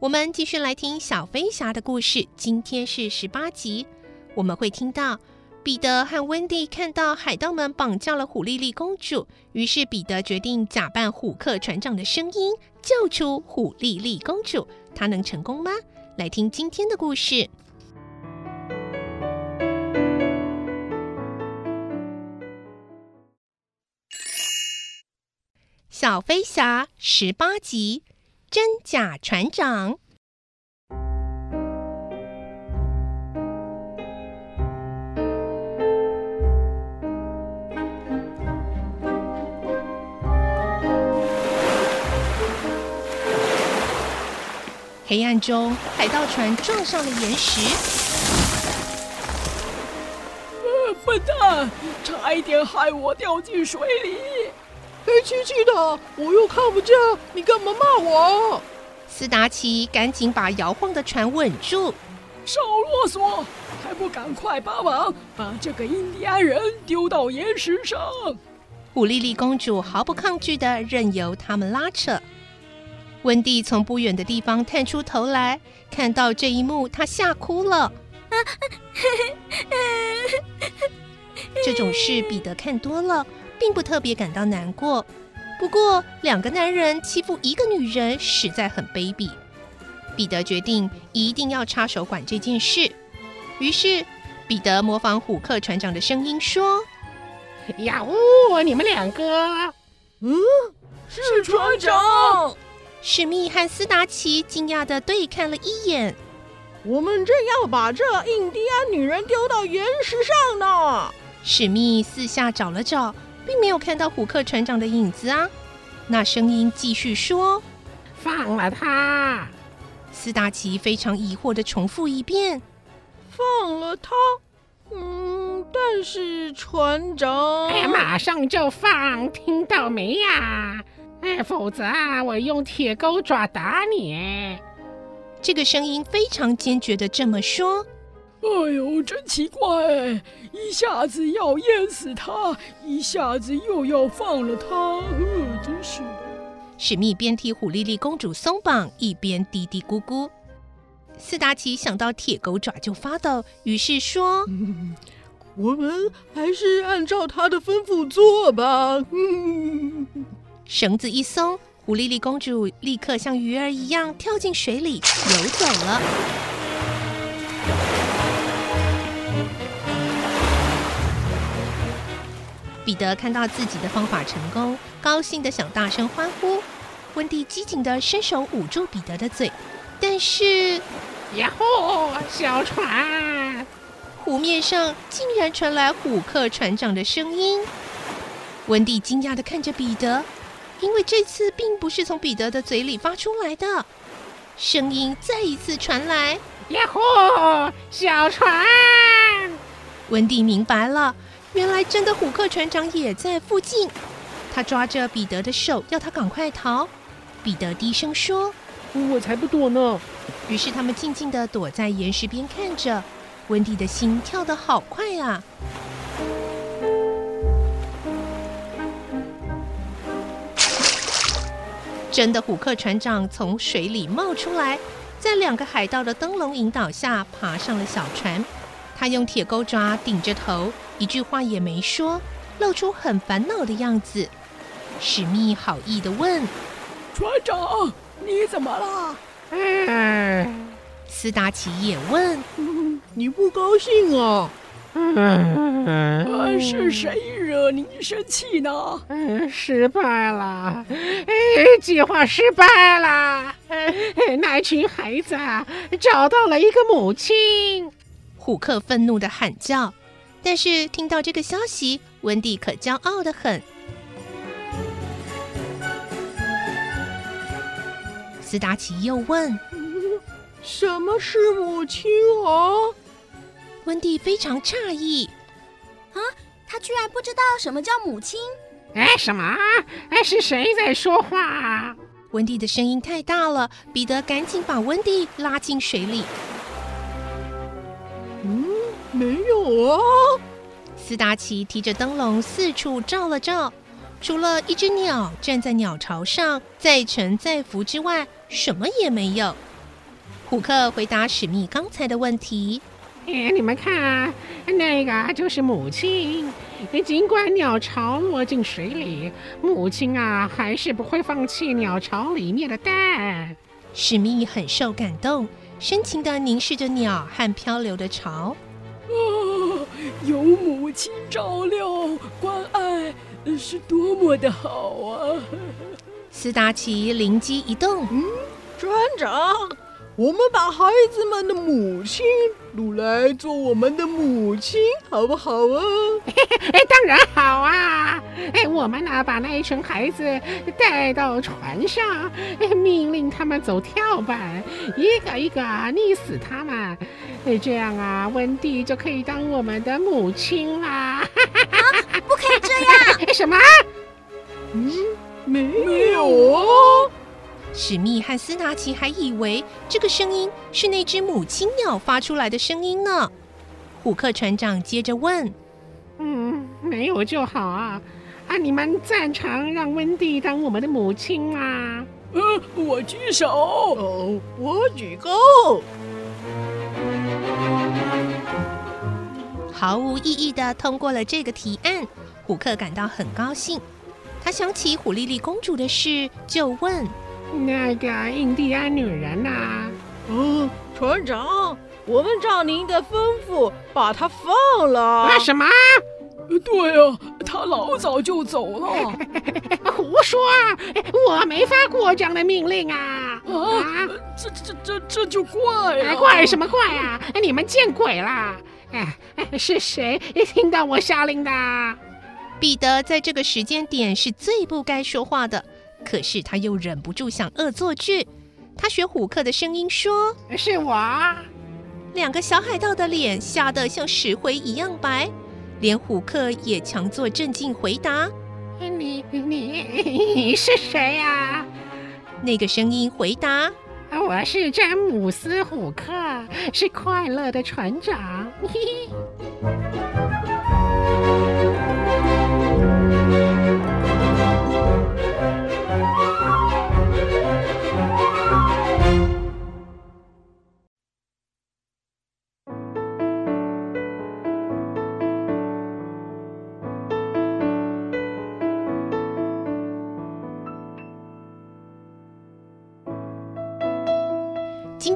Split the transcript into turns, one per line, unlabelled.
我们继续来听小飞侠的故事。今天是十八集，我们会听到彼得和温蒂看到海盗们绑架了虎莉莉公主，于是彼得决定假扮虎克船长的声音救出虎莉莉公主。他能成功吗？来听今天的故事。小飞侠十八集，真假船长。黑暗中，海盗船撞上了岩石。
呃，笨蛋，差一点害我掉进水里。黑漆漆的，我又看不见，你干嘛骂我？
斯达奇赶紧把摇晃的船稳住。
少啰嗦，还不赶快帮忙，把这个印第安人丢到岩石上！
古丽丽公主毫不抗拒的任由他们拉扯。温蒂从不远的地方探出头来，看到这一幕，她吓哭了。这种事彼得看多了。并不特别感到难过，不过两个男人欺负一个女人实在很卑鄙。彼得决定一定要插手管这件事，于是彼得模仿虎克船长的声音说：“
呀呜，你们两个，
嗯，是船长。”
史密和斯达奇惊讶的对看了一眼。
我们正要把这印第安女人丢到岩石上呢。
史密四下找了找。并没有看到虎克船长的影子啊！那声音继续说：“
放了他。”
斯达奇非常疑惑的重复一遍：“
放了他。”嗯，但是船长……
哎，马上就放，听到没呀？哎，否则啊，我用铁钩爪打你！
这个声音非常坚决的这么说。
哎呦，真奇怪！一下子要淹死他，一下子又要放了他，呃，真是的。
史密边替虎莉莉公主松绑，一边嘀嘀咕咕。斯达奇想到铁狗爪就发抖，于是说：“
嗯，我们还是按照他的吩咐做吧。”嗯，
绳子一松，虎莉莉公主立刻像鱼儿一样跳进水里游走了。彼得看到自己的方法成功，高兴的想大声欢呼。温蒂机警的伸手捂住彼得的嘴，但是，
呀吼！小船！
湖面上竟然传来虎克船长的声音。温蒂惊讶的看着彼得，因为这次并不是从彼得的嘴里发出来的。声音再一次传来，
呀吼！小船！
温蒂明白了。原来真的虎克船长也在附近，他抓着彼得的手，要他赶快逃。彼得低声说：“
我才不躲呢。”
于是他们静静地躲在岩石边看着。温蒂的心跳得好快啊！真的虎克船长从水里冒出来，在两个海盗的灯笼引导下爬上了小船。他用铁钩爪顶着头，一句话也没说，露出很烦恼的样子。史密好意的问：“
船长，你怎么了？”
嗯，
斯达奇也问：“
你不高兴啊？”“
嗯，
是谁惹你生气呢？”“
嗯，失败了，哎，计划失败了。那群孩子啊，找到了一个母亲。”
虎克愤怒的喊叫。但是听到这个消息，温蒂可骄傲的很。斯达奇又问：“
什么是母亲啊？”
温蒂非常诧异：“
啊，他居然不知道什么叫母亲？
哎，什么？哎，是谁在说话？”
温蒂的声音太大了，彼得赶紧把温蒂拉进水里。
嗯，没有啊。
斯达奇提着灯笼四处照了照，除了一只鸟站在鸟巢上载沉载浮之外，什么也没有。虎克回答史密刚才的问题：“
哎，你们看啊，那个就是母亲。尽管鸟巢落进水里，母亲啊还是不会放弃鸟巢里面的蛋。”
史密很受感动，深情地凝视着鸟和漂流的巢。
啊，有母亲照料关爱，是多么的好啊！
斯达奇灵机一动，
嗯，船长，我们把孩子们的母亲掳来做我们的母亲，好不好啊？
哎，当然好啊！哎，我们呢，把那一群孩子带到船上，命令他们走跳板，一个一个溺死他们。哎，这样啊，温蒂就可以当我们的母亲啦！啊，
不可以这样！
什么？
嗯，没没有哦。
史密和斯达奇还以为这个声音是那只母亲鸟发出来的声音呢。虎克船长接着问。
嗯，没有就好啊！啊，你们赞成让温蒂当我们的母亲吗？
呃，我举手。哦，我举高。
毫无意义的通过了这个提案，虎克感到很高兴。他想起虎莉莉公主的事，就问：“
那个印第安女人呐、啊？”
哦，船长。我们照您的吩咐把她放了。
啊，什么？
对啊，她老早就走了。
胡说！我没发过这样的命令啊！
啊，这这这这就怪了。
怪什么怪啊？你们见鬼了！哎，是谁听到我下令的？
彼得在这个时间点是最不该说话的，可是他又忍不住想恶作剧。他学虎克的声音说：“
是我。”
两个小海盗的脸吓得像石灰一样白，连虎克也强作镇静回答：“
你你你是谁呀？”
那个声音回答：“
我是詹姆斯·虎克，是快乐的船长。”
今